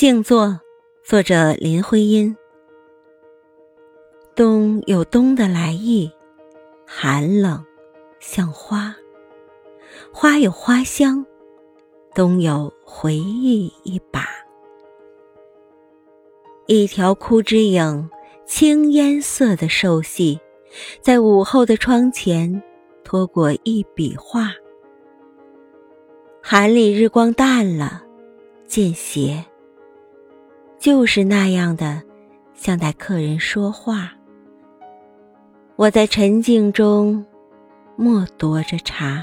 静坐，作者林徽因。冬有冬的来意，寒冷像花；花有花香，冬有回忆一把。一条枯枝影，青烟色的瘦细，在午后的窗前拖过一笔画。寒里日光淡了，见斜。就是那样的，像待客人说话。我在沉静中默读着茶。